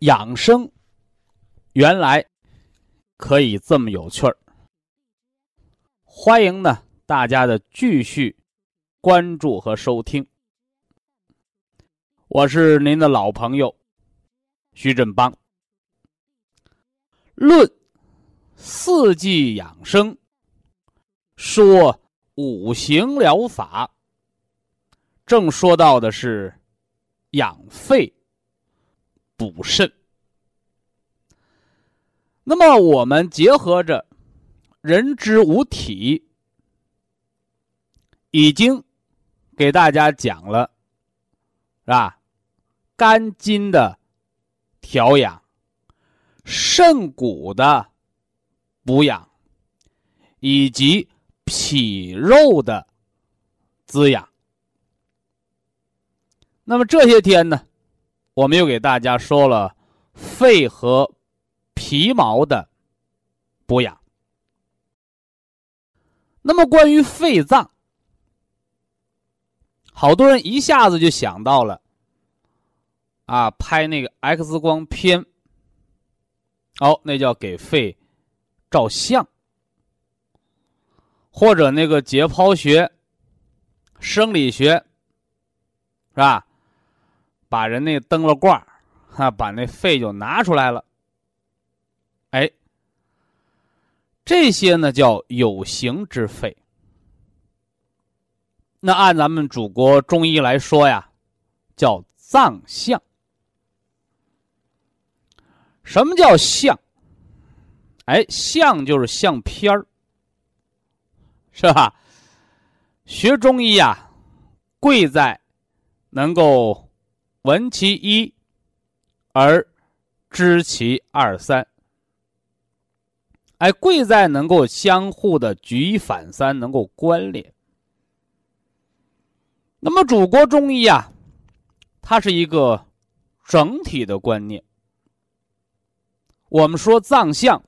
养生原来可以这么有趣儿，欢迎呢大家的继续关注和收听。我是您的老朋友徐振邦。论四季养生，说五行疗法，正说到的是养肺补肾。那么，我们结合着人之五体，已经给大家讲了，是吧？肝经的调养，肾骨的补养，以及脾肉的滋养。那么这些天呢，我们又给大家说了肺和皮毛的补养。那么关于肺脏，好多人一下子就想到了。啊，拍那个 X 光片，哦，那叫给肺照相，或者那个解剖学、生理学，是吧？把人那灯了挂，哈，把那肺就拿出来了。哎，这些呢叫有形之肺。那按咱们祖国中医来说呀，叫脏象。什么叫相？哎，相就是相片儿，是吧？学中医啊，贵在能够闻其一而知其二三。哎，贵在能够相互的举一反三，能够关联。那么，祖国中医啊，它是一个整体的观念。我们说脏象，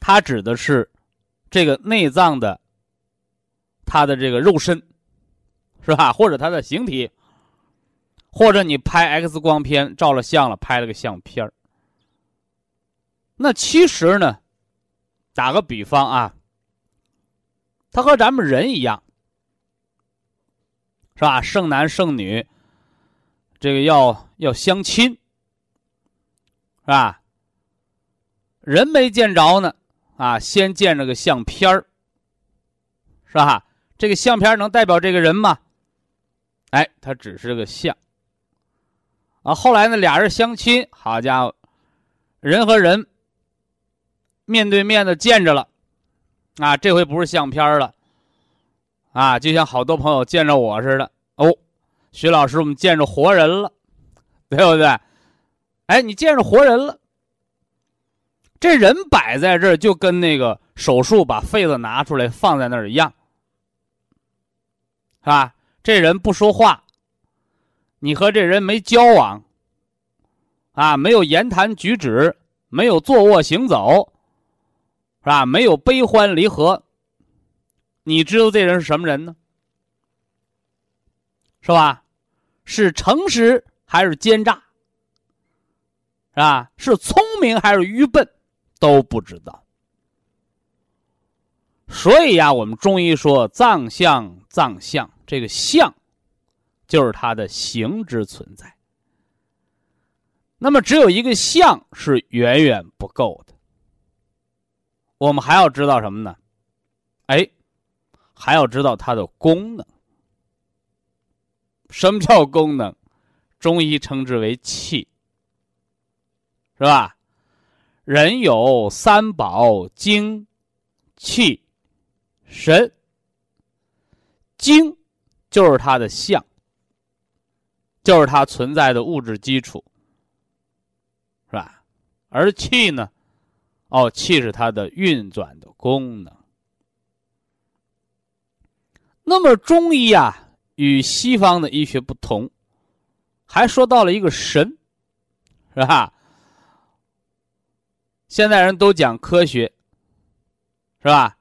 它指的是这个内脏的它的这个肉身，是吧？或者它的形体，或者你拍 X 光片照了相了，拍了个相片儿。那其实呢，打个比方啊，它和咱们人一样，是吧？剩男剩女，这个要要相亲。是吧？人没见着呢，啊，先见着个相片儿，是吧？这个相片能代表这个人吗？哎，他只是个相。啊，后来呢，俩人相亲，好家伙，人和人面对面的见着了，啊，这回不是相片了，啊，就像好多朋友见着我似的，哦，徐老师，我们见着活人了，对不对？哎，你见着活人了，这人摆在这儿，就跟那个手术把肺子拿出来放在那儿一样，是吧？这人不说话，你和这人没交往，啊，没有言谈举止，没有坐卧行走，是吧？没有悲欢离合，你知道这人是什么人呢？是吧？是诚实还是奸诈？是吧？是聪明还是愚笨，都不知道。所以呀，我们中医说藏象，藏象这个象，就是它的形之存在。那么只有一个相是远远不够的，我们还要知道什么呢？哎，还要知道它的功能。什么叫功能？中医称之为气，是吧？人有三宝：精、气、神。精就是它的相，就是它存在的物质基础，是吧？而气呢？哦，气是它的运转的功能。那么中医啊。与西方的医学不同，还说到了一个神，是吧？现在人都讲科学，是吧？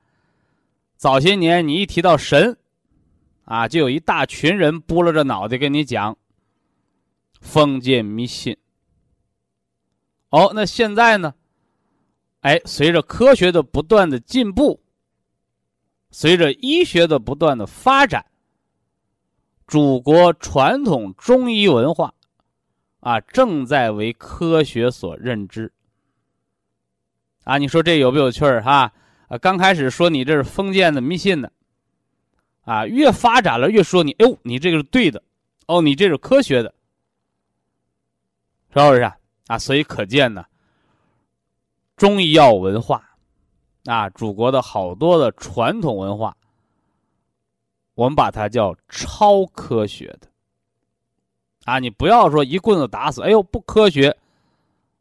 早些年你一提到神，啊，就有一大群人拨拉着脑袋跟你讲封建迷信。哦，那现在呢？哎，随着科学的不断的进步，随着医学的不断的发展。祖国传统中医文化，啊，正在为科学所认知。啊，你说这有不有趣儿哈？啊，刚开始说你这是封建的迷信的，啊，越发展了越说你，哎呦，你这个是对的，哦，你这是科学的，是不是啊？啊，所以可见呢，中医药文化，啊，祖国的好多的传统文化。我们把它叫超科学的，啊，你不要说一棍子打死，哎呦不科学，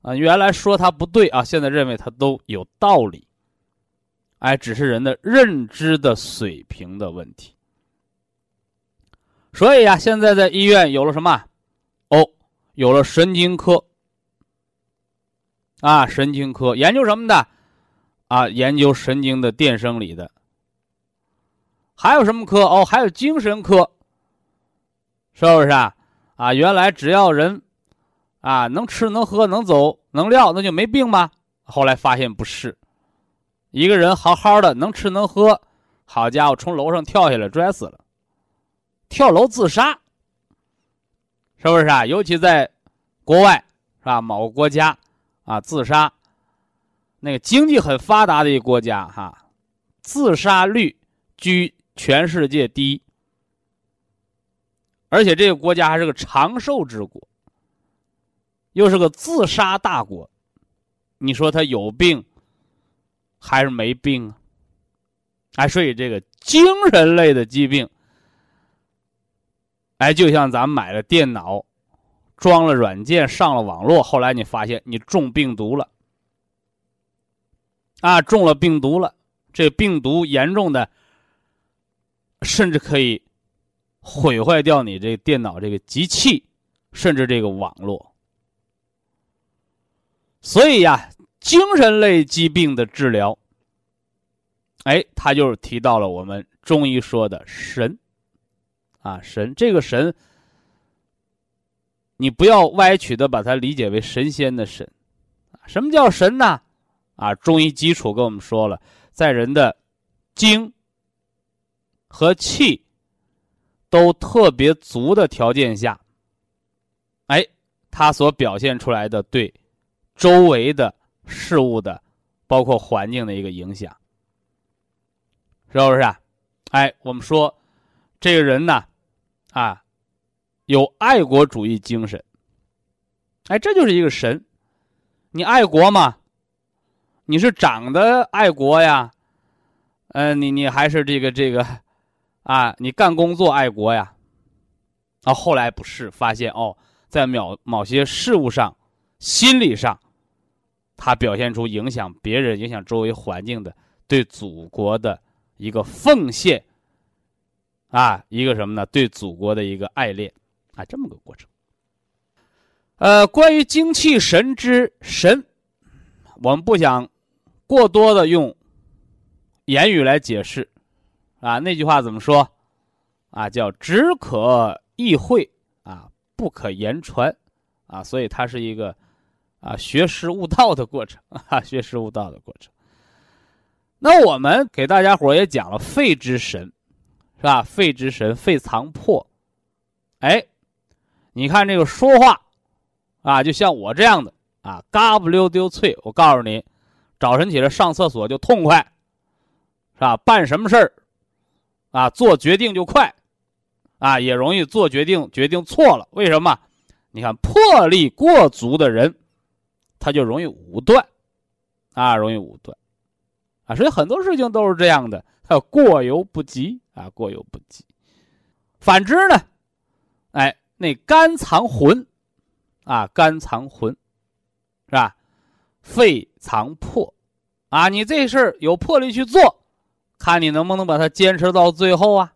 啊，原来说它不对啊，现在认为它都有道理，哎，只是人的认知的水平的问题。所以呀，现在在医院有了什么？哦，有了神经科，啊，神经科研究什么的？啊，研究神经的电生理的。还有什么科哦？还有精神科，是不是啊？啊，原来只要人，啊，能吃能喝能走能撂，那就没病吗？后来发现不是，一个人好好的能吃能喝，好家伙，从楼上跳下来摔死了，跳楼自杀，是不是啊？尤其在国外，是吧？某个国家啊，自杀，那个经济很发达的一个国家哈，自杀率居。全世界第一，而且这个国家还是个长寿之国，又是个自杀大国，你说他有病还是没病啊？哎，所以这个精神类的疾病，哎，就像咱们买了电脑，装了软件，上了网络，后来你发现你中病毒了，啊，中了病毒了，这病毒严重的。甚至可以毁坏掉你这电脑这个机器，甚至这个网络。所以呀，精神类疾病的治疗，哎，他就是提到了我们中医说的神，啊，神这个神，你不要歪曲的把它理解为神仙的神，什么叫神呢？啊，中医基础跟我们说了，在人的精。和气都特别足的条件下，哎，它所表现出来的对周围的事物的，包括环境的一个影响，是不是啊？哎，我们说这个人呢，啊，有爱国主义精神，哎，这就是一个神。你爱国吗？你是长得爱国呀？嗯，你你还是这个这个。啊，你干工作爱国呀？啊，后来不是发现哦，在某某些事物上、心理上，他表现出影响别人、影响周围环境的对祖国的一个奉献，啊，一个什么呢？对祖国的一个爱恋，啊，这么个过程。呃，关于精气神之神，我们不想过多的用言语来解释。啊，那句话怎么说？啊，叫只可意会，啊，不可言传，啊，所以它是一个啊学识悟道的过程啊，学识悟道的过程。那我们给大家伙也讲了肺之神，是吧？肺之神，肺藏魄。哎，你看这个说话，啊，就像我这样的啊，嘎不溜丢脆。我告诉你，早晨起来上厕所就痛快，是吧？办什么事儿，啊，做决定就快，啊，也容易做决定，决定错了。为什么？你看魄力过足的人，他就容易武断，啊，容易武断，啊，所以很多事情都是这样的，他过犹不及啊，过犹不及。反之呢，哎，那肝藏魂，啊，肝藏魂，是吧？肺藏魄，啊，你这事儿有魄力去做，看你能不能把它坚持到最后啊？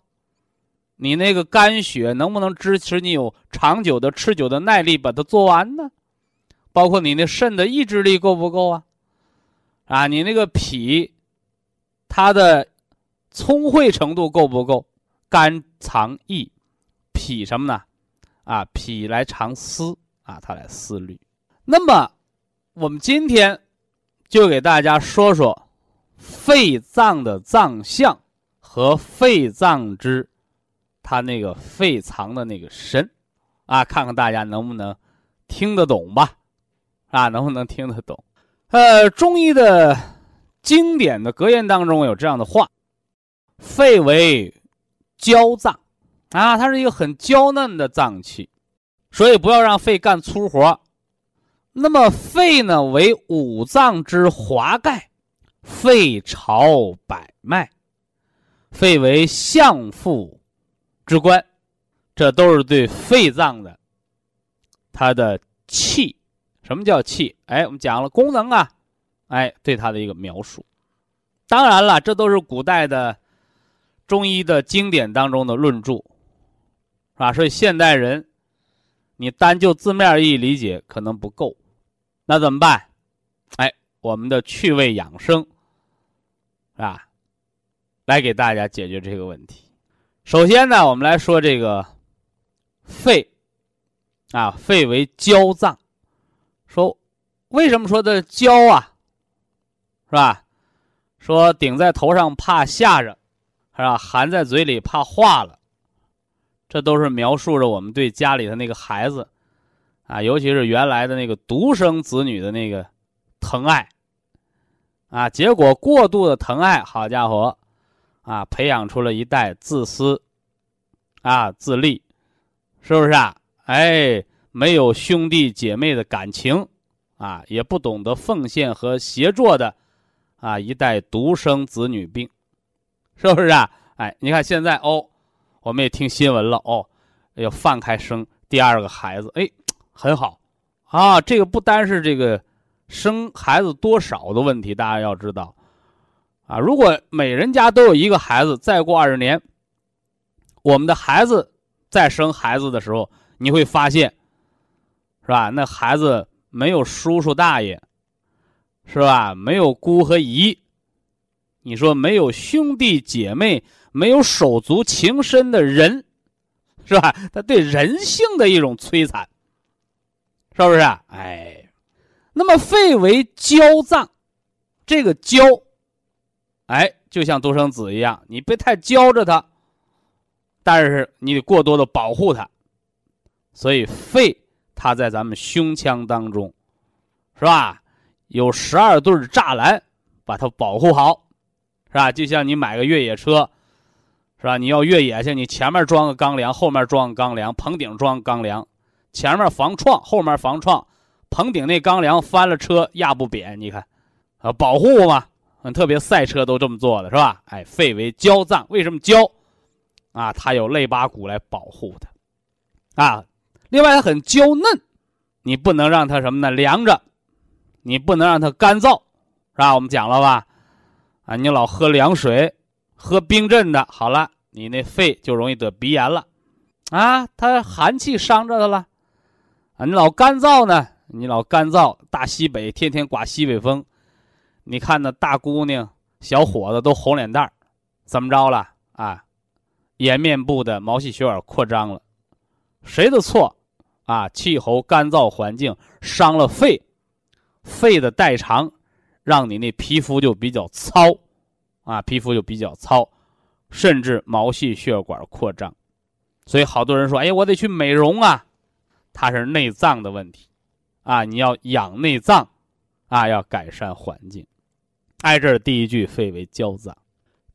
你那个肝血能不能支持你有长久的、持久的耐力把它做完呢？包括你那肾的意志力够不够啊？啊，你那个脾，它的聪慧程度够不够？肝藏意，脾什么呢？啊，脾来藏思啊，它来思虑。那么，我们今天就给大家说说肺脏的脏象和肺脏之它那个肺藏的那个神啊，看看大家能不能听得懂吧？啊，能不能听得懂？呃，中医的经典的格言当中有这样的话：肺为娇脏，啊，它是一个很娇嫩的脏器，所以不要让肺干粗活。那么肺呢，为五脏之华盖，肺朝百脉，肺为相父之官，这都是对肺脏的它的气。什么叫气？哎，我们讲了功能啊，哎，对它的一个描述。当然了，这都是古代的。中医的经典当中的论著，是吧？所以现代人，你单就字面意义理解可能不够，那怎么办？哎，我们的趣味养生，是吧？来给大家解决这个问题。首先呢，我们来说这个肺，啊，肺为娇脏，说为什么说的娇啊？是吧？说顶在头上怕吓着。是吧？含在嘴里怕化了，这都是描述着我们对家里的那个孩子，啊，尤其是原来的那个独生子女的那个疼爱，啊，结果过度的疼爱，好家伙，啊，培养出了一代自私，啊，自立，是不是啊？哎，没有兄弟姐妹的感情，啊，也不懂得奉献和协作的，啊，一代独生子女病。是不是啊？哎，你看现在哦，我们也听新闻了哦，要放开生第二个孩子，哎，很好啊。这个不单是这个生孩子多少的问题，大家要知道啊。如果每人家都有一个孩子，再过二十年，我们的孩子再生孩子的时候，你会发现，是吧？那孩子没有叔叔大爷，是吧？没有姑和姨。你说没有兄弟姐妹，没有手足情深的人，是吧？他对人性的一种摧残，是不是？啊哎，那么肺为娇脏，这个娇，哎，就像独生子一样，你别太娇着他，但是你得过多的保护他，所以肺它在咱们胸腔当中，是吧？有十二对栅栏把它保护好。是吧？就像你买个越野车，是吧？你要越野去，你前面装个钢梁，后面装个钢梁，棚顶装钢梁，前面防撞，后面防撞，棚顶那钢梁翻了车压不扁。你看，啊，保护嘛，特别赛车都这么做的，是吧？哎，肺为娇脏，为什么娇？啊，它有肋巴骨来保护它，啊，另外它很娇嫩，你不能让它什么呢？凉着，你不能让它干燥，是吧？我们讲了吧？啊，你老喝凉水，喝冰镇的，好了，你那肺就容易得鼻炎了，啊，它寒气伤着它了，啊，你老干燥呢，你老干燥，大西北天天刮西北风，你看那大姑娘、小伙子都红脸蛋儿，怎么着了啊？颜面部的毛细血管扩张了，谁的错？啊，气候干燥环境伤了肺，肺的代偿。让你那皮肤就比较糙，啊，皮肤就比较糙，甚至毛细血管扩张，所以好多人说：“哎，我得去美容啊。”它是内脏的问题，啊，你要养内脏，啊，要改善环境。挨这儿第一句，肺为娇脏。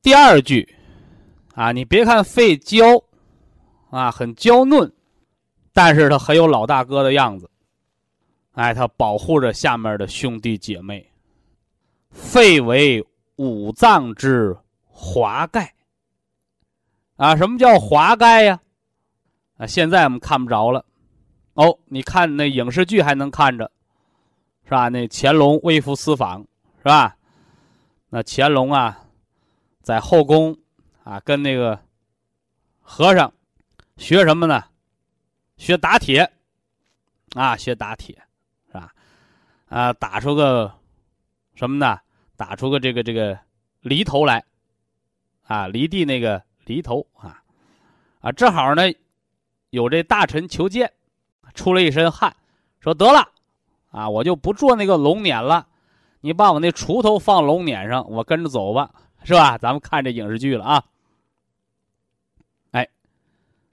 第二句，啊，你别看肺娇，啊，很娇嫩，但是它很有老大哥的样子。哎，它保护着下面的兄弟姐妹。肺为五脏之华盖。啊，什么叫华盖呀？啊，现在我们看不着了。哦，你看那影视剧还能看着，是吧？那乾隆微服私访，是吧？那乾隆啊，在后宫啊，跟那个和尚学什么呢？学打铁，啊，学打铁，是吧？啊，打出个什么呢？打出个这个这个犁头来，啊，犁地那个犁头啊，啊，正好呢，有这大臣求见。出了一身汗，说得了，啊，我就不做那个龙辇了，你把我那锄头放龙辇上，我跟着走吧，是吧？咱们看这影视剧了啊。哎，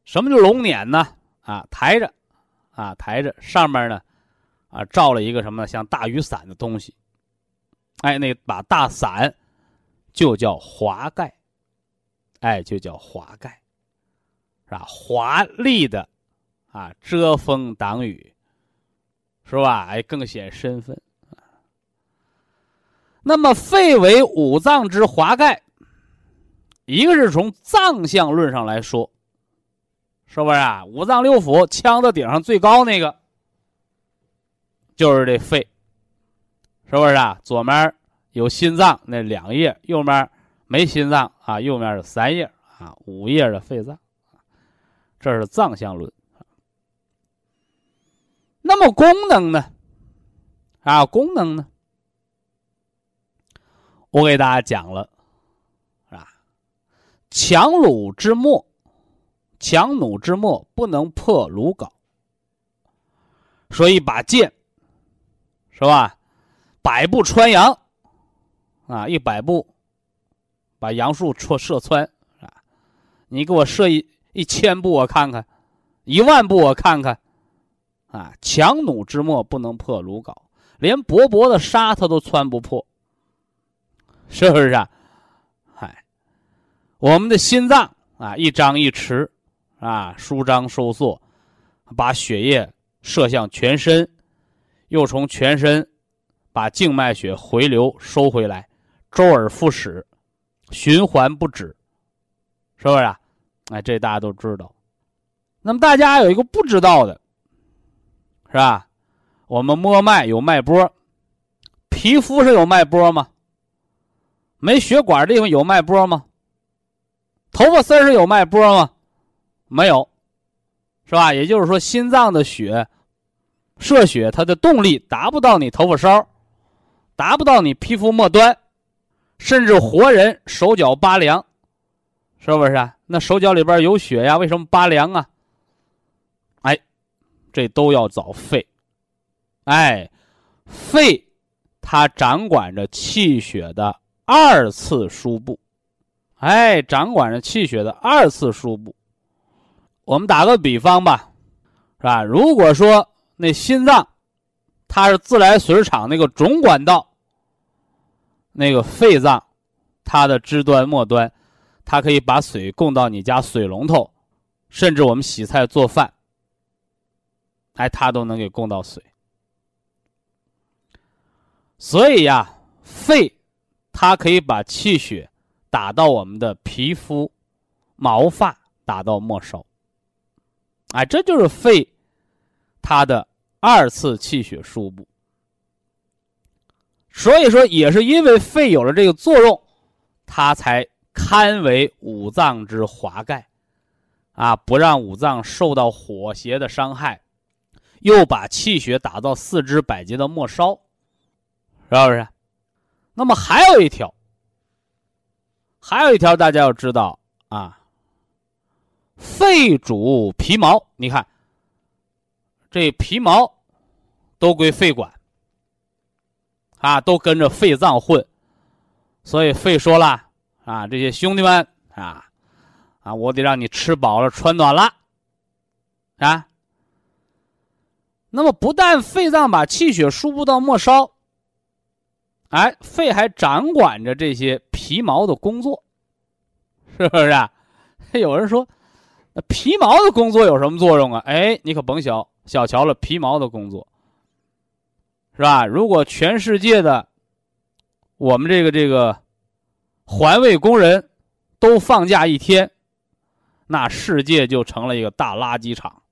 什么叫龙辇呢？啊，抬着，啊，抬着，上面呢，啊，罩了一个什么像大雨伞的东西，哎，那把大伞就叫华盖，哎，就叫华盖，是吧？华丽的。啊，遮风挡雨，是吧？哎，更显身份。那么，肺为五脏之华盖，一个是从脏象论上来说，是不是啊？五脏六腑，枪的顶上最高那个，就是这肺，是不是啊？左面有心脏那两叶，右面没心脏啊，右面是三叶啊，五叶的肺脏，这是脏象论。那么功能呢？啊，功能呢？我给大家讲了，啊，强弩之末，强弩之末不能破鲁缟，说一把箭，是吧？百步穿杨，啊，一百步把杨树戳射穿，啊，你给我射一一千步，我看看；一万步，我看看。啊，强弩之末不能破鲁缟，连薄薄的纱它都穿不破，是不是啊？嗨，我们的心脏啊，一张一弛，啊，舒张收缩，把血液射向全身，又从全身把静脉血回流收回来，周而复始，循环不止，是不是啊？哎，这大家都知道。那么大家有一个不知道的。是吧？我们摸脉有脉搏，皮肤上有脉搏吗？没血管的地方有脉搏吗？头发丝上有脉搏吗？没有，是吧？也就是说，心脏的血射血，它的动力达不到你头发梢，达不到你皮肤末端，甚至活人手脚拔凉，是不是啊？那手脚里边有血呀，为什么拔凉啊？哎这都要找肺，哎，肺它掌管着气血的二次输布，哎，掌管着气血的二次输布。我们打个比方吧，是吧？如果说那心脏它是自来水厂那个总管道，那个肺脏它的支端末端，它可以把水供到你家水龙头，甚至我们洗菜做饭。哎，它都能给供到水，所以呀，肺它可以把气血打到我们的皮肤、毛发，打到末梢。哎，这就是肺它的二次气血输布。所以说，也是因为肺有了这个作用，它才堪为五脏之华盖，啊，不让五脏受到火邪的伤害。又把气血打到四肢百节的末梢，是不是？那么还有一条，还有一条，大家要知道啊。肺主皮毛，你看，这皮毛都归肺管，啊，都跟着肺脏混，所以肺说了啊，这些兄弟们啊，啊，我得让你吃饱了穿暖了，啊。那么不但肺脏把气血输布到末梢，哎，肺还掌管着这些皮毛的工作，是不是？啊？有人说，那皮毛的工作有什么作用啊？哎，你可甭小小瞧了皮毛的工作，是吧？如果全世界的我们这个这个环卫工人都放假一天，那世界就成了一个大垃圾场。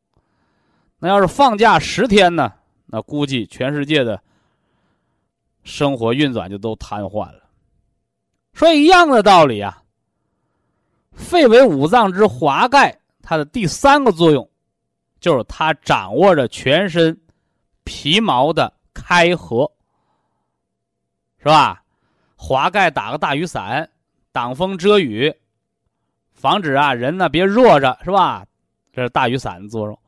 那要是放假十天呢？那估计全世界的生活运转就都瘫痪了。说一样的道理啊，肺为五脏之华盖，它的第三个作用就是它掌握着全身皮毛的开合，是吧？滑盖打个大雨伞，挡风遮雨，防止啊人呢别热着，是吧？这是大雨伞的作用。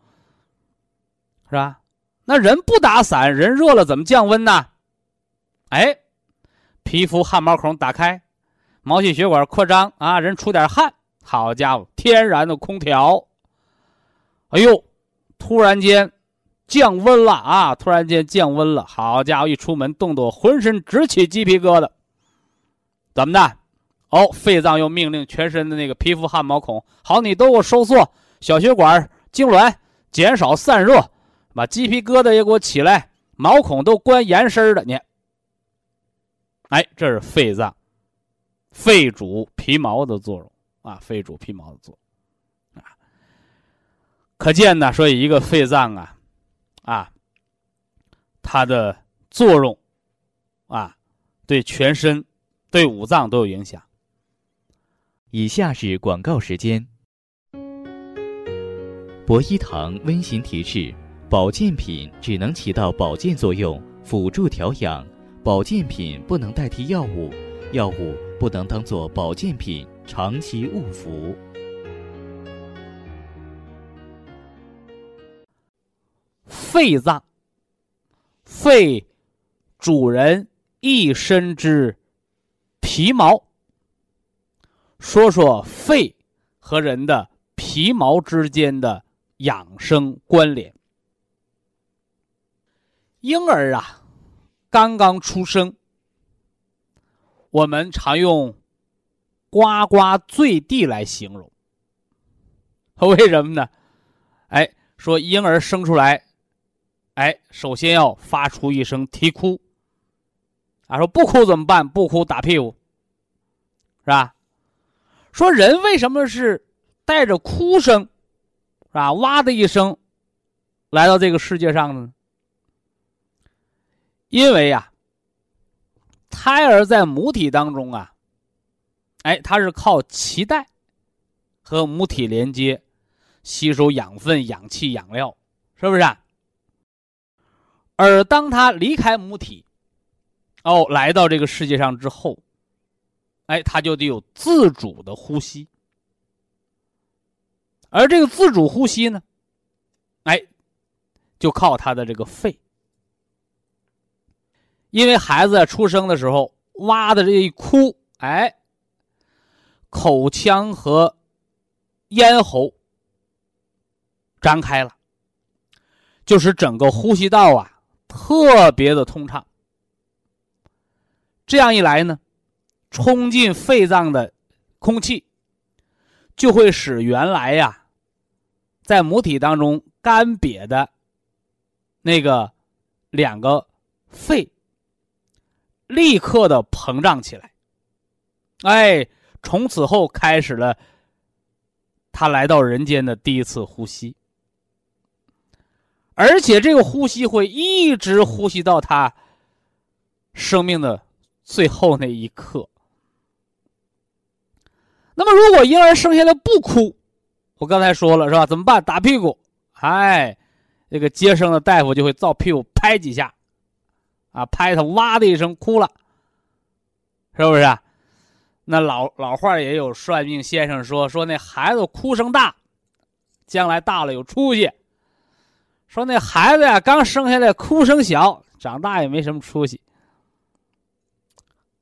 是吧？那人不打伞，人热了怎么降温呢？哎，皮肤汗毛孔打开，毛细血管扩张啊，人出点汗，好家伙，天然的空调。哎呦，突然间降温了啊！突然间降温了，好家伙，一出门冻得我浑身直起鸡皮疙瘩。怎么的？哦，肺脏又命令全身的那个皮肤汗毛孔，好，你都给我收缩，小血管痉挛，减少散热。把鸡皮疙瘩也给我起来，毛孔都关严实的，你，哎，这是肺脏，肺主皮毛的作用啊，肺主皮毛的作用啊。可见呢，说一个肺脏啊，啊，它的作用啊，对全身、对五脏都有影响。以下是广告时间。博一堂温馨提示。保健品只能起到保健作用，辅助调养。保健品不能代替药物，药物不能当做保健品长期误服。肺脏，肺主人一身之皮毛。说说肺和人的皮毛之间的养生关联。婴儿啊，刚刚出生，我们常用“呱呱坠地”来形容。为什么呢？哎，说婴儿生出来，哎，首先要发出一声啼哭。啊，说不哭怎么办？不哭打屁股，是吧？说人为什么是带着哭声，是吧？哇的一声，来到这个世界上的呢？因为呀，胎儿在母体当中啊，哎，它是靠脐带和母体连接，吸收养分、氧气、养料，是不是？啊而当他离开母体，哦，来到这个世界上之后，哎，他就得有自主的呼吸，而这个自主呼吸呢，哎，就靠他的这个肺。因为孩子出生的时候，哇的这一哭，哎，口腔和咽喉张开了，就使整个呼吸道啊特别的通畅。这样一来呢，冲进肺脏的空气，就会使原来呀在母体当中干瘪的那个两个肺。立刻的膨胀起来，哎，从此后开始了他来到人间的第一次呼吸，而且这个呼吸会一直呼吸到他生命的最后那一刻。那么，如果婴儿生下来不哭，我刚才说了是吧？怎么办？打屁股，哎，这个接生的大夫就会照屁股拍几下。啊！拍他，哇的一声哭了，是不是？那老老话也有算命先生说说那孩子哭声大，将来大了有出息。说那孩子呀，刚生下来哭声小，长大也没什么出息。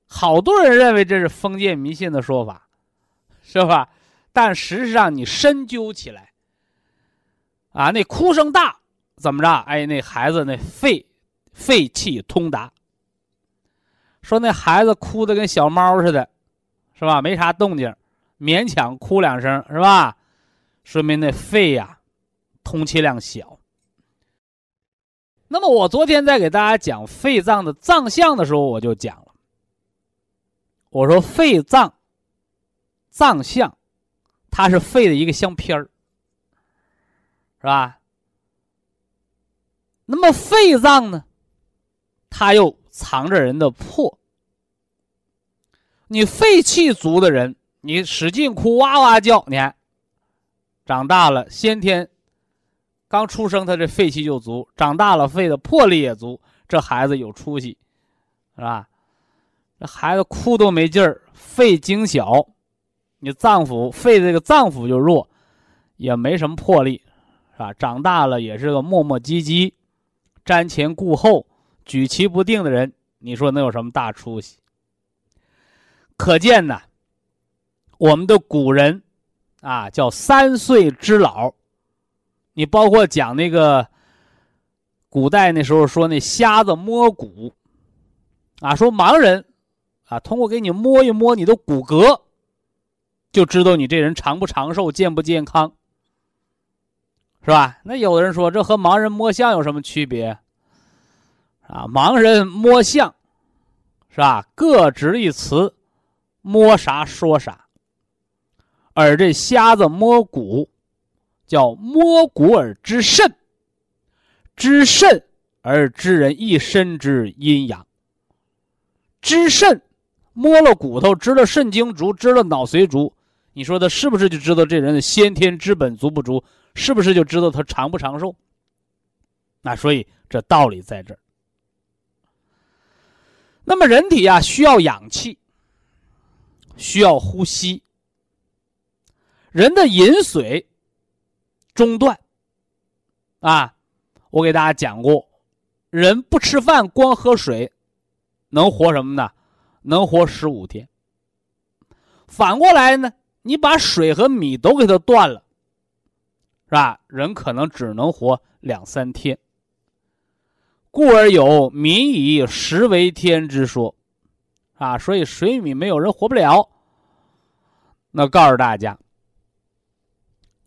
好多人认为这是封建迷信的说法，是吧？但实际上你深究起来，啊，那哭声大怎么着？哎，那孩子那肺肺气通达。说那孩子哭的跟小猫似的，是吧？没啥动静，勉强哭两声，是吧？说明那肺呀，通气量小。那么我昨天在给大家讲肺脏的脏象的时候，我就讲了，我说肺脏脏象，它是肺的一个相片儿，是吧？那么肺脏呢，它又藏着人的魄。你肺气足的人，你使劲哭，哇哇叫，你看，长大了先天。刚出生，他这肺气就足；长大了，肺的魄力也足。这孩子有出息，是吧？这孩子哭都没劲儿，肺精小，你脏腑肺这个脏腑就弱，也没什么魄力，是吧？长大了也是个磨磨唧唧、瞻前顾后、举棋不定的人。你说能有什么大出息？可见呢，我们的古人啊，叫三岁之老。你包括讲那个古代那时候说那瞎子摸骨，啊，说盲人啊，通过给你摸一摸你的骨骼，就知道你这人长不长寿、健不健康，是吧？那有的人说这和盲人摸象有什么区别？啊，盲人摸象，是吧？各执一词，摸啥说啥，而这瞎子摸骨。叫摸骨而知肾，知肾而知人一身之阴阳。知肾，摸了骨头，知了肾精足，知了脑髓足。你说他是不是就知道这人的先天之本足不足？是不是就知道他长不长寿？那所以这道理在这儿。那么人体啊，需要氧气，需要呼吸。人的饮水。中断，啊，我给大家讲过，人不吃饭光喝水，能活什么呢？能活十五天。反过来呢，你把水和米都给它断了，是吧？人可能只能活两三天。故而有“民以食为天”之说，啊，所以水米没有人活不了。那告诉大家。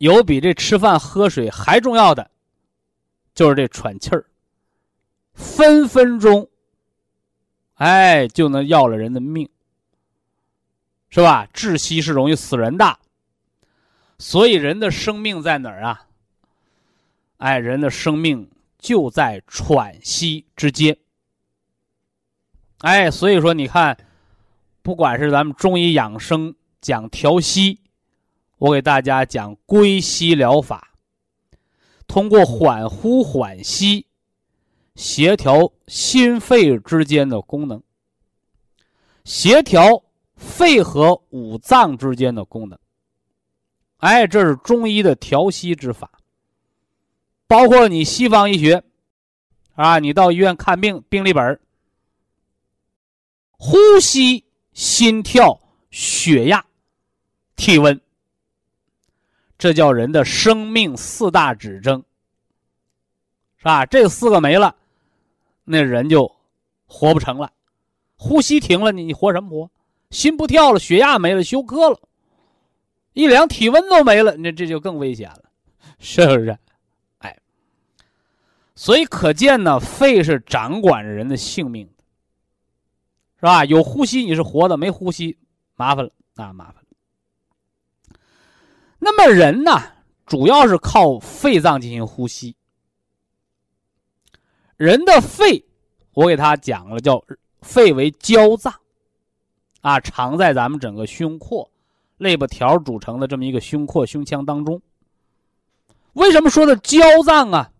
有比这吃饭喝水还重要的，就是这喘气儿。分分钟，哎，就能要了人的命，是吧？窒息是容易死人的，所以人的生命在哪儿啊？哎，人的生命就在喘息之间。哎，所以说你看，不管是咱们中医养生讲调息。我给大家讲归息疗法，通过缓呼缓吸，协调心肺之间的功能，协调肺和五脏之间的功能。哎，这是中医的调息之法。包括你西方医学，啊，你到医院看病，病历本呼吸、心跳、血压、体温。这叫人的生命四大指征，是吧？这四个没了，那人就活不成了。呼吸停了，你你活什么活？心不跳了，血压没了，休克了。一量体温都没了，那这就更危险了，是不是？哎，所以可见呢，肺是掌管人的性命的，是吧？有呼吸你是活的，没呼吸麻烦了啊，麻烦。那么人呢，主要是靠肺脏进行呼吸。人的肺，我给他讲了，叫肺为焦脏，啊，藏在咱们整个胸廓、肋部条组成的这么一个胸廓、胸腔当中。为什么说的焦脏啊？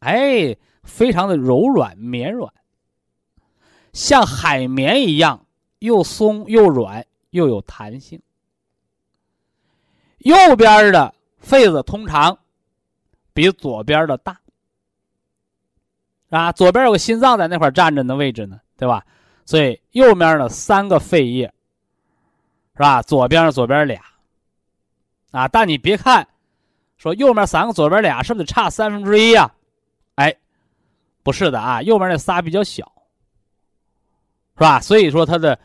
哎，非常的柔软绵软，像海绵一样，又松又软又有弹性。右边的肺子通常比左边的大，啊，左边有个心脏在那块站着的位置呢，对吧？所以右面的三个肺叶，是吧？左边左边俩，啊，但你别看说右面三个，左边俩，是不是得差三分之一呀？哎，不是的啊，右边那仨比较小，是吧？所以说它的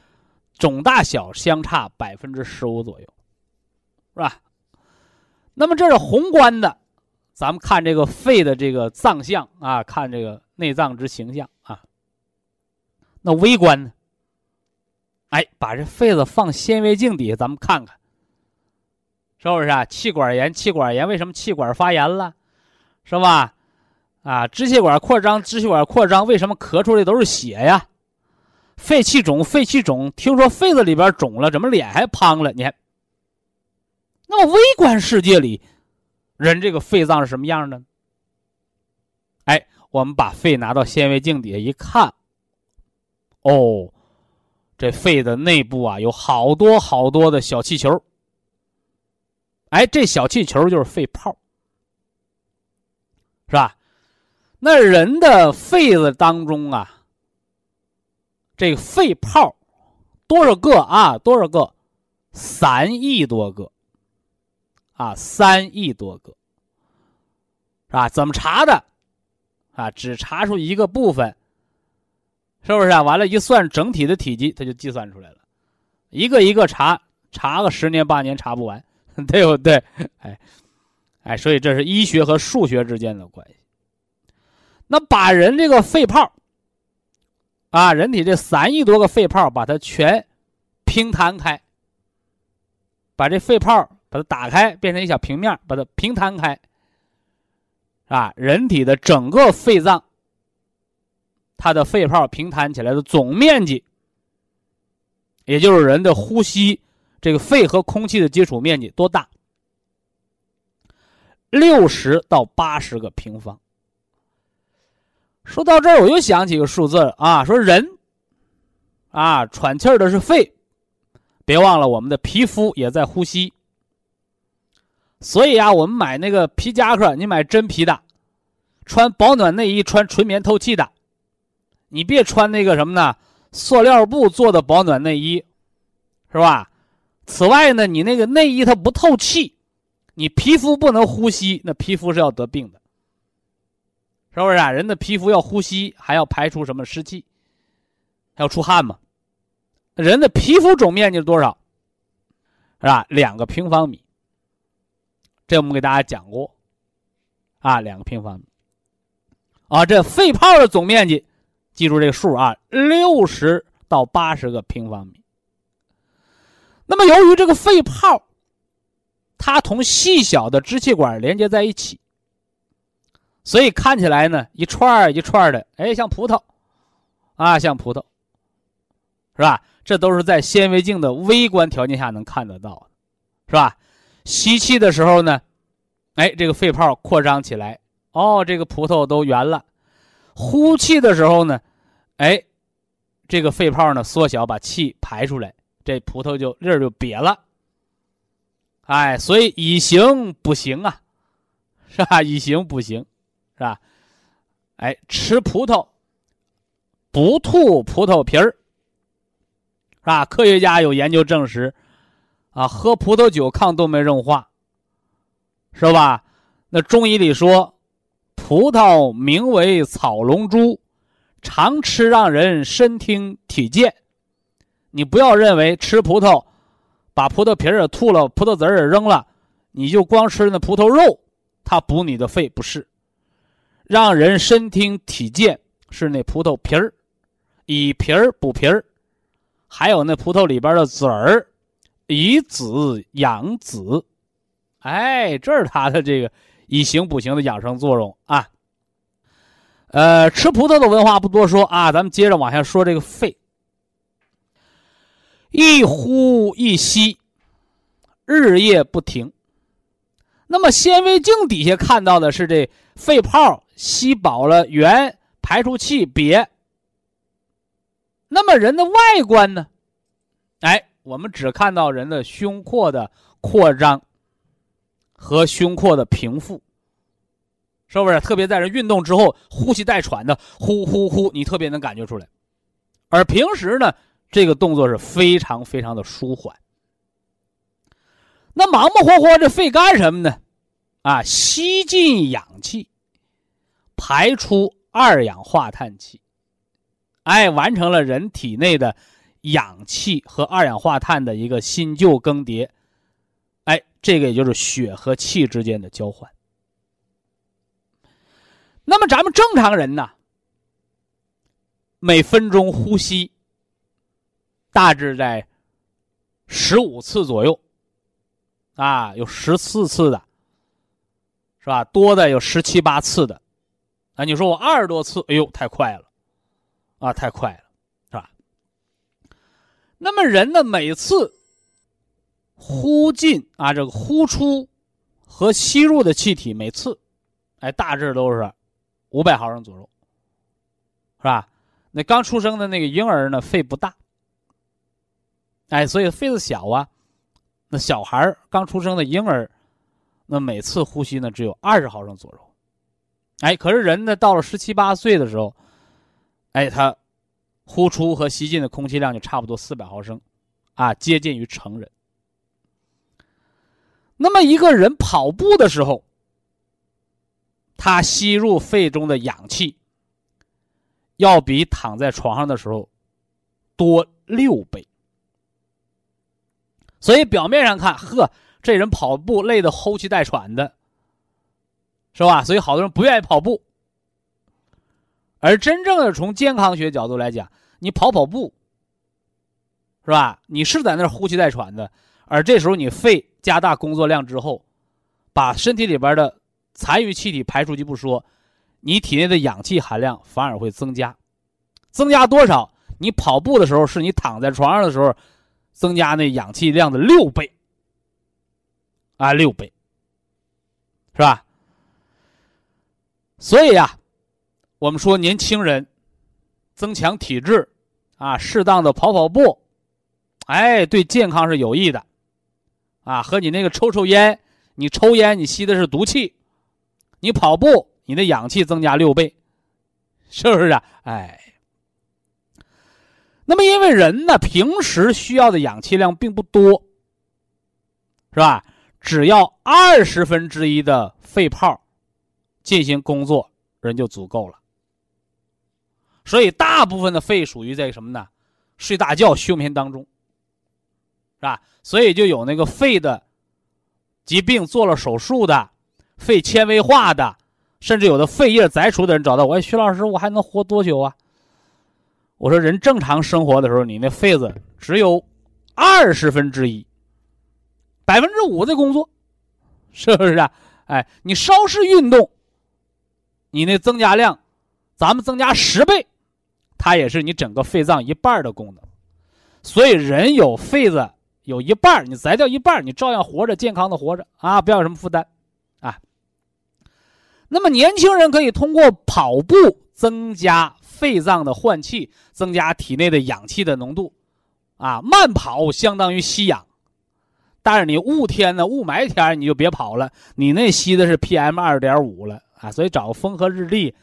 总大小相差百分之十五左右，是吧？那么这是宏观的，咱们看这个肺的这个脏象啊，看这个内脏之形象啊。那微观呢？哎，把这肺子放显微镜底下，咱们看看，是不是啊？气管炎，气管炎为什么气管发炎了？是吧？啊，支气管扩张，支气管扩张，为什么咳出来都是血呀？肺气肿，肺气肿，听说肺子里边肿了，怎么脸还胖了？你看，那么微观世界里，人这个肺脏是什么样的？哎，我们把肺拿到显微镜底下一看，哦。这肺的内部啊，有好多好多的小气球。哎，这小气球就是肺泡，是吧？那人的肺子当中啊，这肺泡多少个啊？多少个？三亿多个，啊，三亿多个，是吧？怎么查的？啊，只查出一个部分。是不是啊？完了，一算整体的体积，它就计算出来了。一个一个查，查个十年八年查不完，对不对？哎，哎，所以这是医学和数学之间的关系。那把人这个肺泡，啊，人体这三亿多个肺泡，把它全平摊开，把这肺泡把它打开，变成一小平面，把它平摊开，啊，人体的整个肺脏。它的肺泡平摊起来的总面积，也就是人的呼吸这个肺和空气的接触面积多大？六十到八十个平方。说到这儿，我又想起个数字啊，说人啊，喘气儿的是肺，别忘了我们的皮肤也在呼吸。所以啊，我们买那个皮夹克，你买真皮的，穿保暖内衣，穿纯棉透气的。你别穿那个什么呢？塑料布做的保暖内衣，是吧？此外呢，你那个内衣它不透气，你皮肤不能呼吸，那皮肤是要得病的，是不是啊？人的皮肤要呼吸，还要排出什么湿气，还要出汗嘛？人的皮肤总面积是多少？是吧？两个平方米。这我们给大家讲过，啊，两个平方米。啊，这肺泡的总面积。记住这个数啊，六十到八十个平方米。那么，由于这个肺泡，它同细小的支气管连接在一起，所以看起来呢，一串一串的，哎，像葡萄，啊，像葡萄，是吧？这都是在显微镜的微观条件下能看得到的，是吧？吸气的时候呢，哎，这个肺泡扩张起来，哦，这个葡萄都圆了。呼气的时候呢，哎，这个肺泡呢缩小，把气排出来，这葡萄就粒儿就瘪了。哎，所以以形补形啊，是吧？以形补形，是吧？哎，吃葡萄不吐葡萄皮儿，是吧？科学家有研究证实，啊，喝葡萄酒抗动脉硬化，是吧？那中医里说。葡萄名为草龙珠，常吃让人身听体健。你不要认为吃葡萄，把葡萄皮儿吐了，葡萄籽儿也扔了，你就光吃那葡萄肉，它补你的肺不是。让人身听体健是那葡萄皮儿，以皮儿补皮儿，还有那葡萄里边的籽儿，以子养子。哎，这是它的这个。以形补形的养生作用啊，呃，吃葡萄的文化不多说啊，咱们接着往下说这个肺，一呼一吸，日夜不停。那么显微镜底下看到的是这肺泡吸饱了圆，排出气瘪。那么人的外观呢？哎，我们只看到人的胸廓的扩张。和胸廓的平复，是不是？特别在这运动之后，呼吸带喘的，呼呼呼，你特别能感觉出来。而平时呢，这个动作是非常非常的舒缓。那忙忙活活这肺干什么呢？啊，吸进氧气，排出二氧化碳气，哎，完成了人体内的氧气和二氧化碳的一个新旧更迭，哎，这个也就是血和气之间的交换。那么咱们正常人呢，每分钟呼吸大致在十五次左右，啊，有十四次的，是吧？多的有十七八次的，啊，你说我二十多次，哎呦，太快了，啊，太快了，那么人呢，每次呼进啊，这个呼出和吸入的气体，每次，哎，大致都是。五百毫升左右，是吧？那刚出生的那个婴儿呢，肺不大，哎，所以肺子小啊。那小孩刚出生的婴儿，那每次呼吸呢只有二十毫升左右，哎，可是人呢到了十七八岁的时候，哎，他呼出和吸进的空气量就差不多四百毫升，啊，接近于成人。那么一个人跑步的时候。他吸入肺中的氧气，要比躺在床上的时候多六倍。所以表面上看，呵，这人跑步累得呼气带喘的，是吧？所以好多人不愿意跑步。而真正的从健康学角度来讲，你跑跑步，是吧？你是在那儿呼气带喘的，而这时候你肺加大工作量之后，把身体里边的。残余气体排出去不说，你体内的氧气含量反而会增加，增加多少？你跑步的时候是你躺在床上的时候，增加那氧气量的六倍，啊，六倍，是吧？所以呀，我们说年轻人增强体质，啊，适当的跑跑步，哎，对健康是有益的，啊，和你那个抽抽烟，你抽烟你吸的是毒气。你跑步，你的氧气增加六倍，是不是啊？哎，那么因为人呢，平时需要的氧气量并不多，是吧？只要二十分之一的肺泡进行工作，人就足够了。所以大部分的肺属于在什么呢？睡大觉、休眠当中，是吧？所以就有那个肺的疾病做了手术的。肺纤维化的，甚至有的肺叶摘除的人找到我，哎，徐老师，我还能活多久啊？我说，人正常生活的时候，你那肺子只有二十分之一，百分之五的工作，是不是啊？哎，你稍事运动，你那增加量，咱们增加十倍，它也是你整个肺脏一半的功能。所以，人有肺子有一半，你摘掉一半，你照样活着，健康的活着啊，不要有什么负担。啊那么年轻人可以通过跑步增加肺脏的换气，增加体内的氧气的浓度，啊，慢跑相当于吸氧，但是你雾天呢，雾霾天你就别跑了，你那吸的是 PM 二点五了啊，所以找个风和日丽，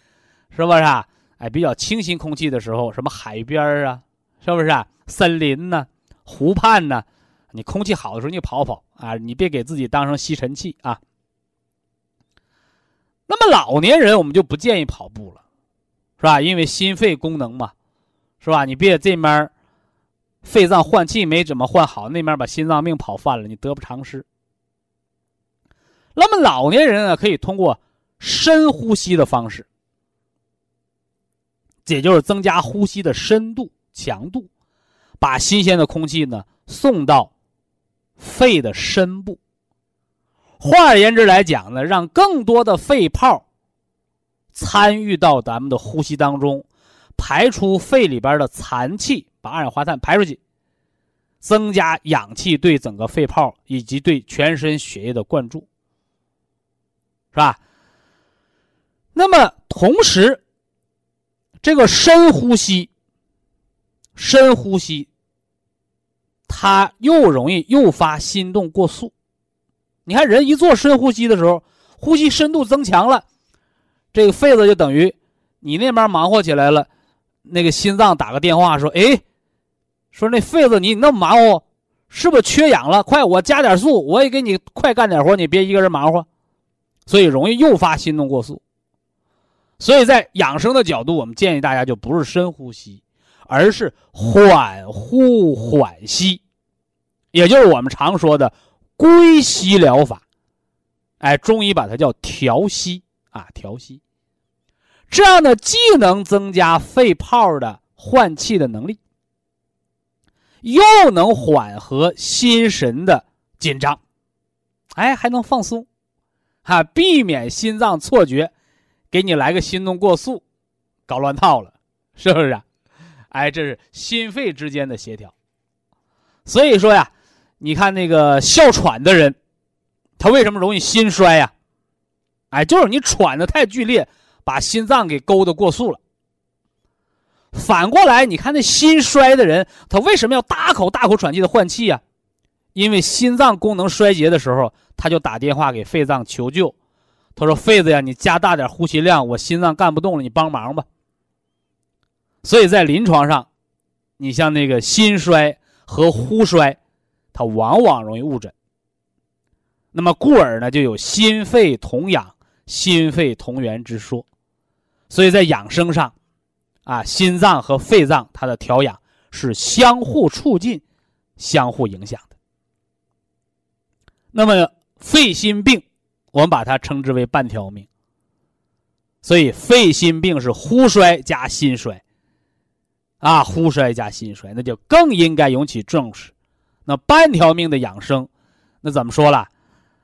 是不是啊？哎，比较清新空气的时候，什么海边啊，是不是啊？森林呢，湖畔呢，你空气好的时候你跑跑啊，你别给自己当成吸尘器啊。那么老年人我们就不建议跑步了，是吧？因为心肺功能嘛，是吧？你别这面肺脏换气没怎么换好，那面把心脏病跑犯了，你得不偿失。那么老年人呢，可以通过深呼吸的方式，也就是增加呼吸的深度、强度，把新鲜的空气呢送到肺的深部。换而言之来讲呢，让更多的肺泡参与到咱们的呼吸当中，排出肺里边的残气，把二氧化碳排出去，增加氧气对整个肺泡以及对全身血液的灌注，是吧？那么同时，这个深呼吸，深呼吸，它又容易诱发心动过速。你看，人一做深呼吸的时候，呼吸深度增强了，这个肺子就等于你那边忙活起来了，那个心脏打个电话说：“哎，说那肺子你那么忙活，是不是缺氧了？快，我加点速，我也给你快干点活，你别一个人忙活。”所以容易诱发心动过速。所以在养生的角度，我们建议大家就不是深呼吸，而是缓呼缓吸，也就是我们常说的归息疗法。哎，中医把它叫调息啊，调息。这样呢，既能增加肺泡的换气的能力，又能缓和心神的紧张，哎，还能放松，哈，避免心脏错觉。给你来个心动过速，搞乱套了，是不是啊？哎，这是心肺之间的协调。所以说呀，你看那个哮喘的人，他为什么容易心衰呀？哎，就是你喘的太剧烈，把心脏给勾的过速了。反过来，你看那心衰的人，他为什么要大口大口喘气的换气呀？因为心脏功能衰竭的时候，他就打电话给肺脏求救。他说：“肺子呀，你加大点呼吸量，我心脏干不动了，你帮忙吧。”所以在临床上，你像那个心衰和呼衰，它往往容易误诊。那么故而呢，就有心肺同养、心肺同源之说。所以在养生上，啊，心脏和肺脏它的调养是相互促进、相互影响的。那么肺心病。我们把它称之为半条命，所以肺心病是呼衰加心衰，啊，呼衰加心衰，那就更应该引起重视。那半条命的养生，那怎么说了？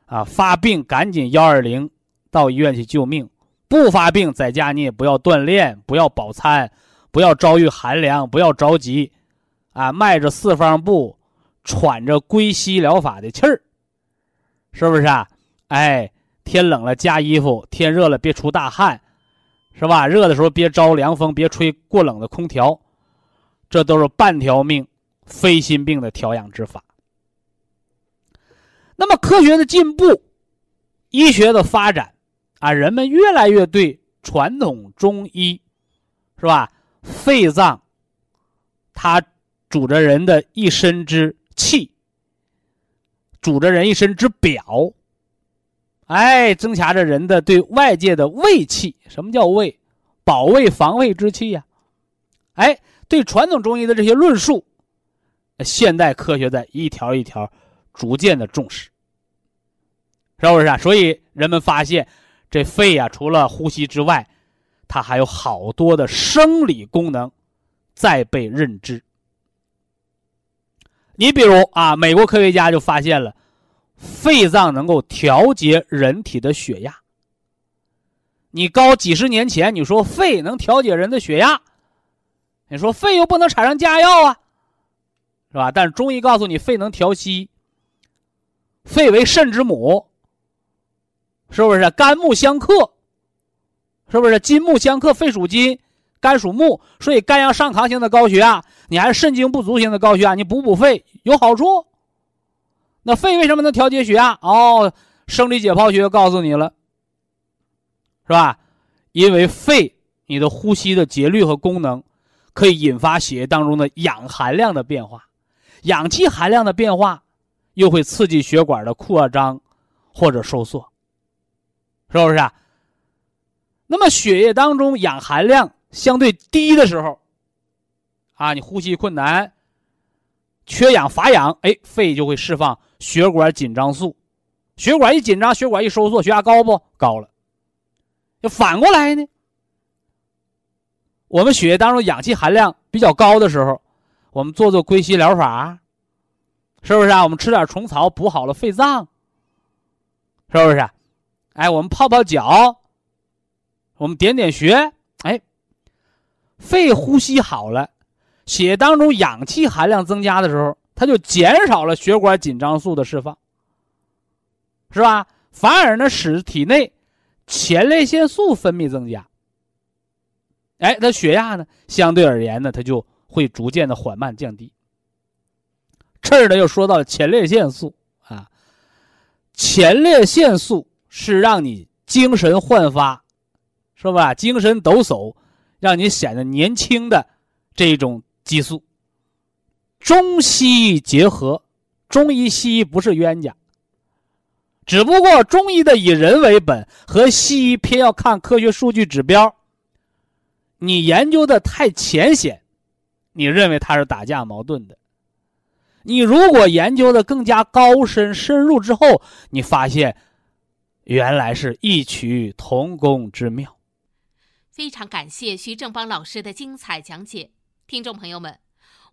啊，发病赶紧幺二零到医院去救命，不发病在家你也不要锻炼，不要饱餐，不要遭遇寒凉，不要着急，啊，迈着四方步，喘着归西疗法的气儿，是不是啊？哎。天冷了加衣服，天热了别出大汗，是吧？热的时候别招凉风，别吹过冷的空调，这都是半条命、非心病的调养之法。那么科学的进步，医学的发展，啊，人们越来越对传统中医，是吧？肺脏，它主着人的一身之气，主着人一身之表。哎，增强着人的对外界的卫气。什么叫卫？保卫、防卫之气呀。哎，对传统中医的这些论述，现代科学在一条一条逐渐的重视，是不是啊？所以人们发现，这肺呀，除了呼吸之外，它还有好多的生理功能在被认知。你比如啊，美国科学家就发现了。肺脏能够调节人体的血压。你高几十年前，你说肺能调节人的血压，你说肺又不能产生降压药啊，是吧？但是中医告诉你，肺能调息。肺为肾之母，是不是？肝木相克，是不是？金木相克，肺属金，肝属木，所以肝阳上亢型的高血压，你还是肾精不足型的高血压，你补补肺有好处。那肺为什么能调节血压？哦，生理解剖学告诉你了，是吧？因为肺你的呼吸的节律和功能，可以引发血液当中的氧含量的变化，氧气含量的变化，又会刺激血管的扩张或者收缩，是不是啊？那么血液当中氧含量相对低的时候，啊，你呼吸困难、缺氧乏氧，哎，肺就会释放。血管紧张素，血管一紧张，血管一收缩，血压高不高了？反过来呢？我们血液当中氧气含量比较高的时候，我们做做归西疗法，是不是啊？我们吃点虫草补好了肺脏，是不是？哎，我们泡泡脚，我们点点穴，哎，肺呼吸好了，血液当中氧气含量增加的时候。它就减少了血管紧张素的释放，是吧？反而呢，使体内前列腺素分泌增加。哎，那血压呢，相对而言呢，它就会逐渐的缓慢降低。这儿呢，又说到前列腺素啊，前列腺素是让你精神焕发，是吧？精神抖擞，让你显得年轻的这种激素。中西医结合，中医西医不是冤家，只不过中医的以人为本，和西医偏要看科学数据指标，你研究的太浅显，你认为它是打架矛盾的。你如果研究的更加高深深入之后，你发现原来是异曲同工之妙。非常感谢徐正邦老师的精彩讲解，听众朋友们，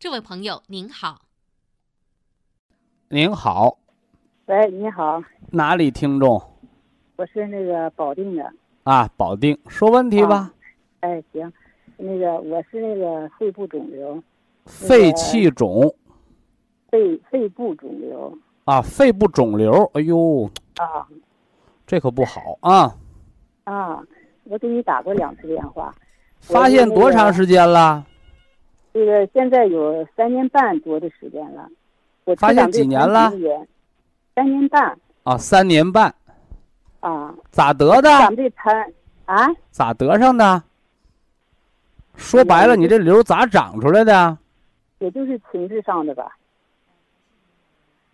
这位朋友您好，您好，喂，你好，哪里听众？我是那个保定的。啊，保定，说问题吧。哎，行，那个我是那个肺部肿瘤，肺气肿，肺肺部肿瘤。啊，肺部肿瘤，哎呦，啊，这可不好啊。啊。我给你打过两次电话，发现多长时间了？这个现在有三年半多的时间了。我发现几年了？三年半。啊，三年半。啊。咋得的？咱们这餐啊？咋得上的？说白了，你这瘤咋长出来的？也就是情志上的吧。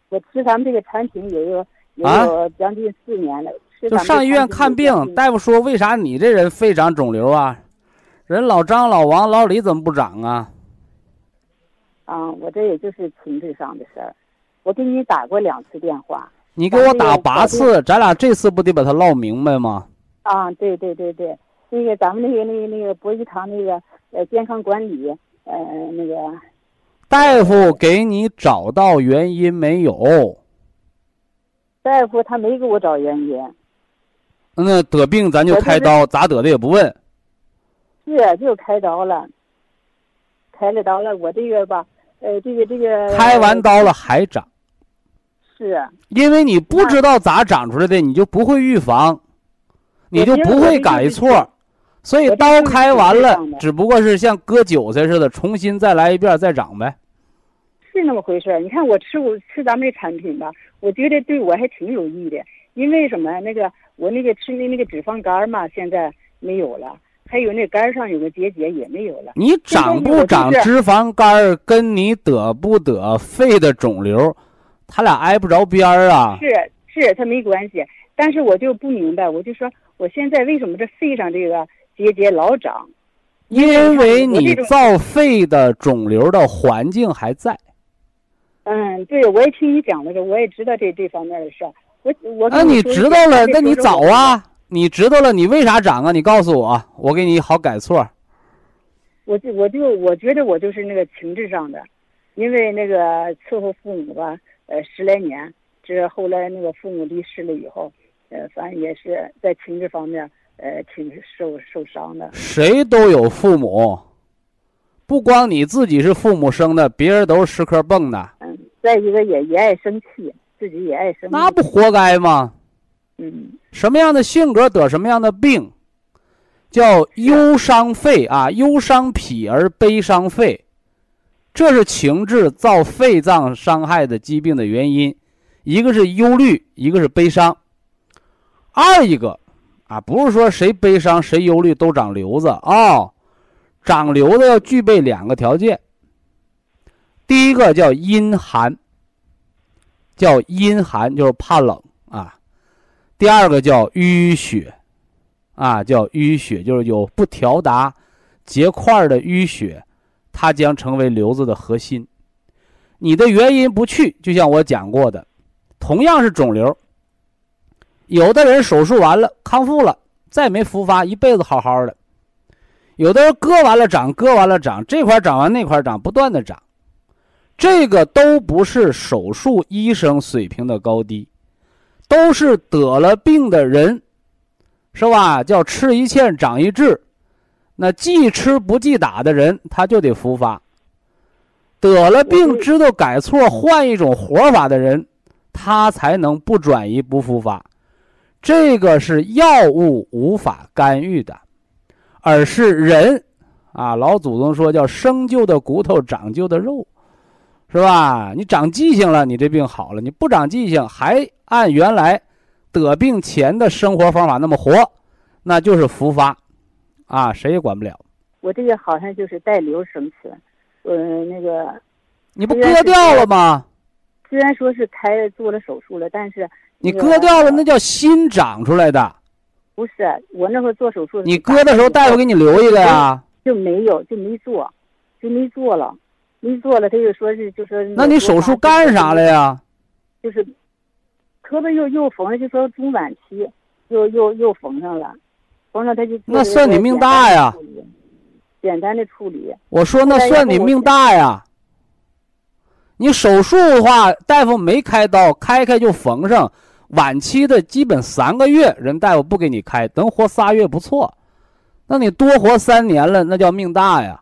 我吃咱们这个产品也有也有将近四年了。就上医院看病，大夫说为啥你这人肺长肿瘤啊？人老张、老王、老李怎么不长啊？啊，我这也就是情绪上的事儿。我给你打过两次电话，你给我打八次，咱俩这次不得把它唠明白吗？啊，对对对对，那个咱们那个那个那个博医堂那个呃健康管理呃那个大夫给你找到原因没有？大夫他没给我找原因。那得病咱就开刀，咋得的也不问。是，就开刀了。开了刀了，我这个吧，呃，这个这个。开完刀了还长。是。因为你不知道咋长出来的，你就不会预防，你就不会改错，所以刀开完了，只不过是像割韭菜似的，重新再来一遍再长呗。是那么回事你看我吃我吃咱们这产品吧，我觉得对我还挺有益的，因为什么？那个。我那个吃的那个脂肪肝嘛，现在没有了，还有那肝上有个结节也没有了。你长不长脂肪肝，跟你得不得肺的肿瘤，他俩挨不着边儿啊。是是，他没关系。但是我就不明白，我就说我现在为什么这肺上这个结节老长？因为你造肺的肿瘤的环境还在。嗯，对，我也听你讲了，这我也知道这这方面的事儿。我我那你知道了，那你早啊！你知道了，你为啥长啊？你告诉我，我给你好改错。我就我就我觉得我就是那个情志上的，因为那个伺候父母吧，呃，十来年，这后来那个父母离世了以后，呃，反正也是在情志方面，呃，挺受受伤的。谁都有父母，不光你自己是父母生的，别人都是石壳蹦的。嗯，再一个也也爱生气。自己也爱生，那不活该吗？嗯，什么样的性格得什么样的病，叫忧伤肺啊，忧伤脾而悲伤肺，这是情志造肺脏伤害的疾病的原因。一个是忧虑，一个是悲伤。二一个啊，不是说谁悲伤谁忧虑都长瘤子啊，长瘤子要具备两个条件。第一个叫阴寒。叫阴寒，就是怕冷啊。第二个叫淤血，啊，叫淤血，就是有不调达结块的淤血，它将成为瘤子的核心。你的原因不去，就像我讲过的，同样是肿瘤，有的人手术完了康复了，再没复发，一辈子好好的；有的人割完了长，割完了长，这块长完那块长，不断的长。这个都不是手术医生水平的高低，都是得了病的人，是吧？叫吃一堑长一智，那既吃不忌打的人，他就得复发。得了病知道改错，换一种活法的人，他才能不转移不复发。这个是药物无法干预的，而是人啊，老祖宗说叫生旧的骨头，长旧的肉，是吧？你长记性了，你这病好了；你不长记性，还按原来得病前的生活方法那么活，那就是复发，啊，谁也管不了。我这个好像就是带瘤生吃，呃，那个你不割掉了吗？虽然说是开做了手术了，但是你割掉了，那叫新长出来的。不是，我那会儿做手术，你割的时候，大夫给你留一个呀？就没有，就没做，就没做了，没做了，他就说是，就说。那你手术干啥了呀？就是，磕巴又又缝，就说中晚期，又又又缝上了，缝上他就。那算你命大呀！简单的处理。我说那算你命大呀！你手术的话，大夫没开刀，开开就缝上。晚期的基本三个月，人大夫不给你开，能活仨月不错。那你多活三年了，那叫命大呀。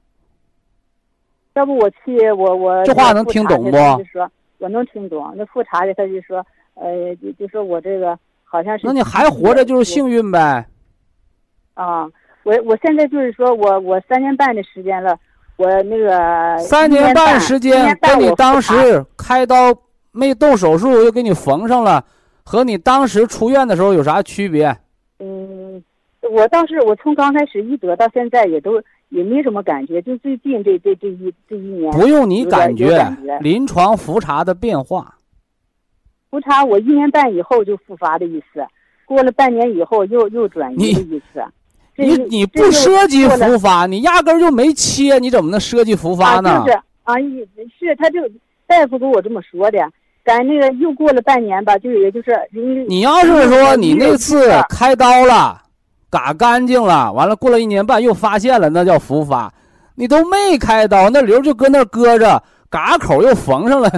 要不我去，我我这话能听懂不？就说我能听懂。那复查的他就说，呃，就就说我这个好像是。那你还活着就是幸运呗。啊，我我现在就是说我我三年半的时间了，我那个三年半时间跟你当时开刀没动手术又给你缝上了。和你当时出院的时候有啥区别？嗯，我倒是我从刚开始一得到现在也都也没什么感觉，就最近这这这一这一年不用你感觉，临床复查的变化。复查我一年半以后就复发的意思，过了半年以后又又转移的意思。你你不涉及复发，你压根儿就没切，你怎么能涉及复发呢？啊，就是啊，是他就大夫跟我这么说的。咱那个又过了半年吧，就也就是你要是说你那次开刀了，嘎干净了，完了过了一年半又发现了，那叫复发。你都没开刀，那瘤就搁那搁着，嘎口又缝上了，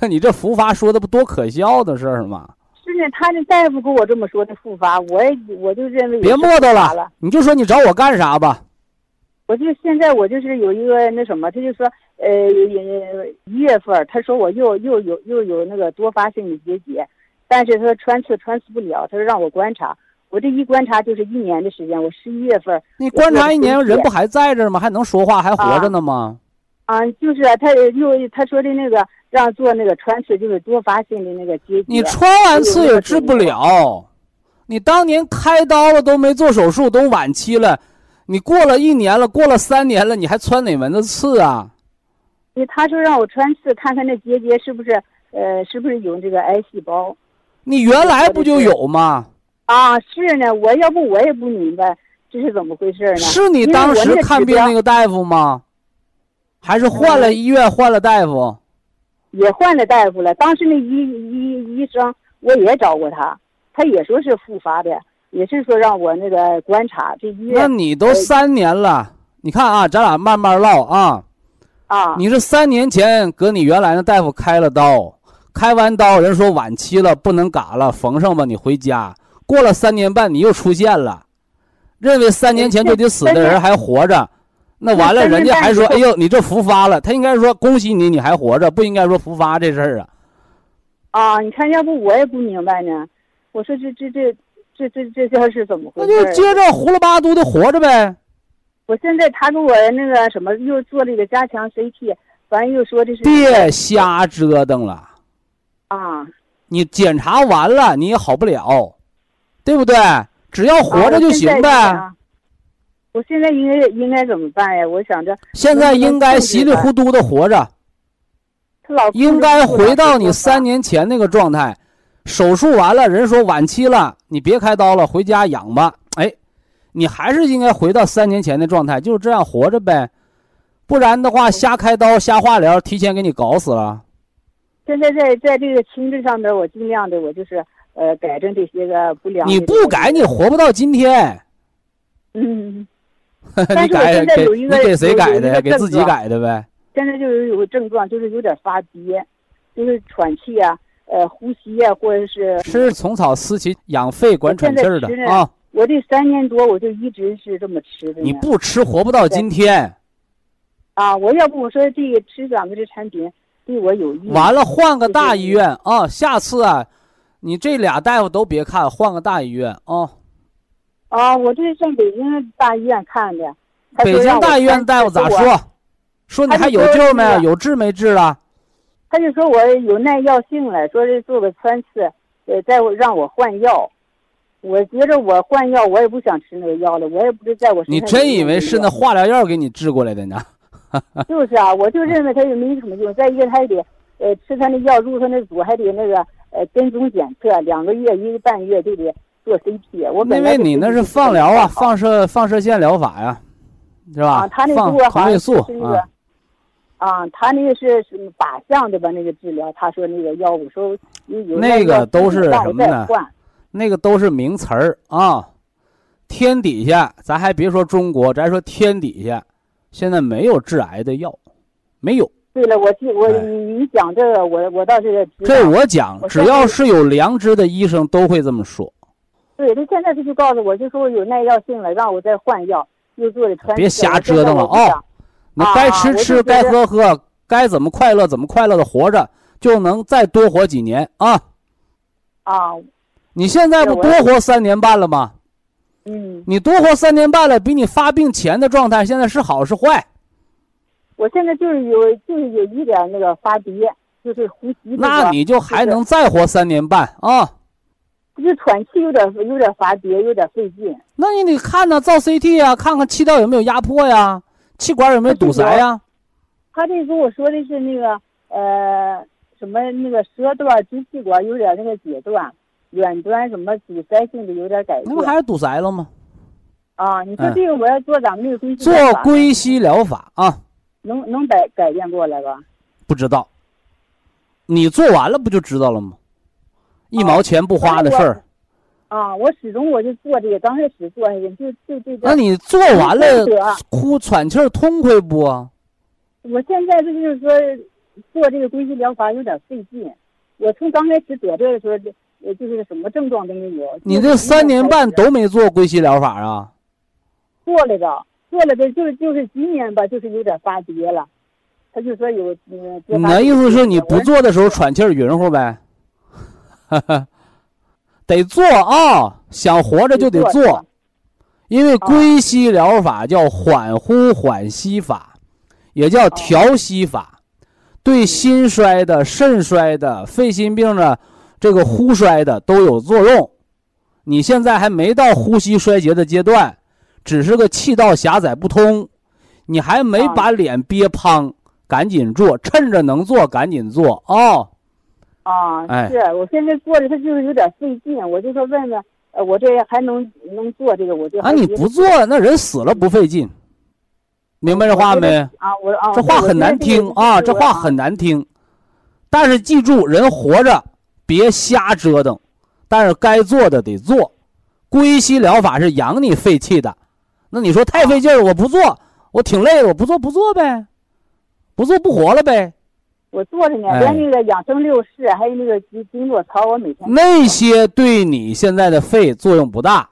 那 你这复发说的不多可笑的事儿吗？是呢，他那大夫跟我这么说的复发，我也我就认为别磨叨了，你就说你找我干啥吧。我就现在我就是有一个那什么，他就说。呃，一月份他说我又又有又有那个多发性的结节，但是他说穿刺穿刺不了，他说让我观察。我这一观察就是一年的时间，我十一月份。你观察一年，人不还在这吗？还能说话，还活着呢吗？啊，就是他又他说的那个让做那个穿刺，就是多发性的那个结节。你穿完刺也治不了，你当年开刀了都没做手术，都晚期了，你过了一年了，过了三年了，你还穿哪门子刺啊？你他说让我穿刺看看那结节是不是呃是不是有这个癌细胞？你原来不就有吗？啊，是呢，我要不我也不明白这是怎么回事呢？是你当时看病那个大夫吗？还是换了医院换了大夫？也换了大夫了。当时那医医医生我也找过他，他也说是复发的，也是说让我那个观察这医院。那你都三年了，你看啊，咱俩慢慢唠啊。啊，你是三年前搁你原来那大夫开了刀，开完刀人说晚期了，不能嘎了，缝上吧，你回家。过了三年半，你又出现了，认为三年前就得死的人还活着，那完了，人家还说，哎呦，你这复发了，他应该说恭喜你，你还活着，不应该说复发这事儿啊。啊，你看，要不我也不明白呢。我说这这这这这这这是怎么回事？那就接着胡了八嘟的活着呗。我现在他给我那个什么又做了一个加强 CT，反正又说的是别瞎折腾了，啊，你检查完了你也好不了，对不对？只要活着就行呗。我现在应该应该怎么办呀？我想着现在应该稀里糊涂的活着，应该回到你三年前那个状态。手术完了，人说晚期了，你别开刀了，回家养吧。哎。你还是应该回到三年前的状态，就是这样活着呗，不然的话，瞎开刀、瞎化疗，提前给你搞死了。现在在在这个情志上面，我尽量的，我就是呃改正这些个不良。你不改，你活不到今天。嗯。你改给你给谁改的呀？给自己改的呗。现在就是有个症状，就是有点发憋，就是喘气啊，呃，呼吸啊，或者是。吃虫草思琪养肺管喘气儿的啊。我这三年多，我就一直是这么吃的。你不吃活不到今天。啊，我要不我说这个吃咱们这产品对我有益。完了，换个大医院啊！下次啊，你这俩大夫都别看，换个大医院啊。啊，我这是上北京大医院看的。北京大医院大夫咋说？说你还有救没？有治没治了？他就说我有耐药性了，说是做个穿刺，呃，再让我换药。我觉着我换药，我也不想吃那个药了，我也不知在我身上你真以为是那那化疗药给你治过来的呢？就是啊，我就认为他也没什么用。再一个，他还得呃吃他那药，入他那组，还得那个呃跟踪检测，两个月一个半月就得做 CT。我本因为你那是放疗啊，放射放射线疗法呀，是吧？啊，他那放个好像同位素是那个啊，啊，他那个是什么靶向的吧？那个治疗，他说那个药物说那个都是什么呢那个都是名词儿啊。天底下，咱还别说中国，咱说天底下，现在没有治癌的药，没有。对了，我记我哎你你讲这个，我我倒是。这我讲，只要是有良知的医生都会这么说。对他现在他就告诉我，就说我有耐药性了，让我再换药，又做的穿刺。别瞎折腾了啊该吃吃，该喝喝，该怎么快乐怎么快乐的活着，就能再多活几年啊！啊，你现在不多活三年半了吗？嗯，你多活三年半了，比你发病前的状态现在是好是坏？我现在就是有就是有一点那个发憋，就是呼吸、这个。那你就还能再活三年半啊？就是喘气有点有点发憋，有点费劲。那你得看呢，造 CT 啊，看看气道有没有压迫呀，气管有没有堵塞呀？他这跟我说的是那个呃什么那个舌段支气管有点那个截断，远端什么堵塞性的有点改变。那不还是堵塞了吗？啊，你说嗯这个我要做咱们这个归西做归西疗法啊，能能改改变过来吧？不知道，你做完了不就知道了吗？一毛钱不花的事儿。啊，我始终我就做这个，刚开始做这个就就这个。那你做完了没得呼喘气儿痛快不啊？我现在这就是说做这个归西疗法有点费劲。我从刚开始得这个时候，就呃就是什么症状都没有。你这三年半都没做归西疗法啊？做了的，做了的，就是就是今年吧，就是有点发憋了。他就说有嗯。你的意思是你不做的时候喘气儿匀乎呗？哈 哈得做啊，想活着就得做因为归西疗法叫缓呼缓吸法，也叫调息法，对心衰的、肾衰的、肺心病的、这个呼衰的都有作用。你现在还没到呼吸衰竭的阶段，只是个气道狭窄不通，你还没啊把脸憋胖，赶紧做，趁着能做赶紧做啊、啊，哎是我现在做的，他就是有点费劲，我就说问问，呃，我这还能能做这个，我就啊！你不做，那人死了不费劲，明白这话没？啊，我啊，这话很难听啊，这话很难听。但是记住，人活着别瞎折腾，但是该做的得做。归西疗法是养你肺气的，那你说太费劲儿，我不做，我挺累的，我不做不做呗，不做不活了呗。我做着呢，哎连那个养生六式，还有那个经经络操，我每天那些对你现在的肺作用不大，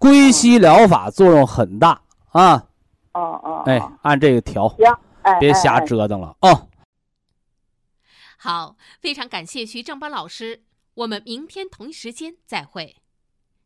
归西疗法作用很大啊！哦哦，哎哦，按这个调，行，哎，别瞎折腾了啊！好，非常感谢徐正邦老师，我们明天同一时间再会。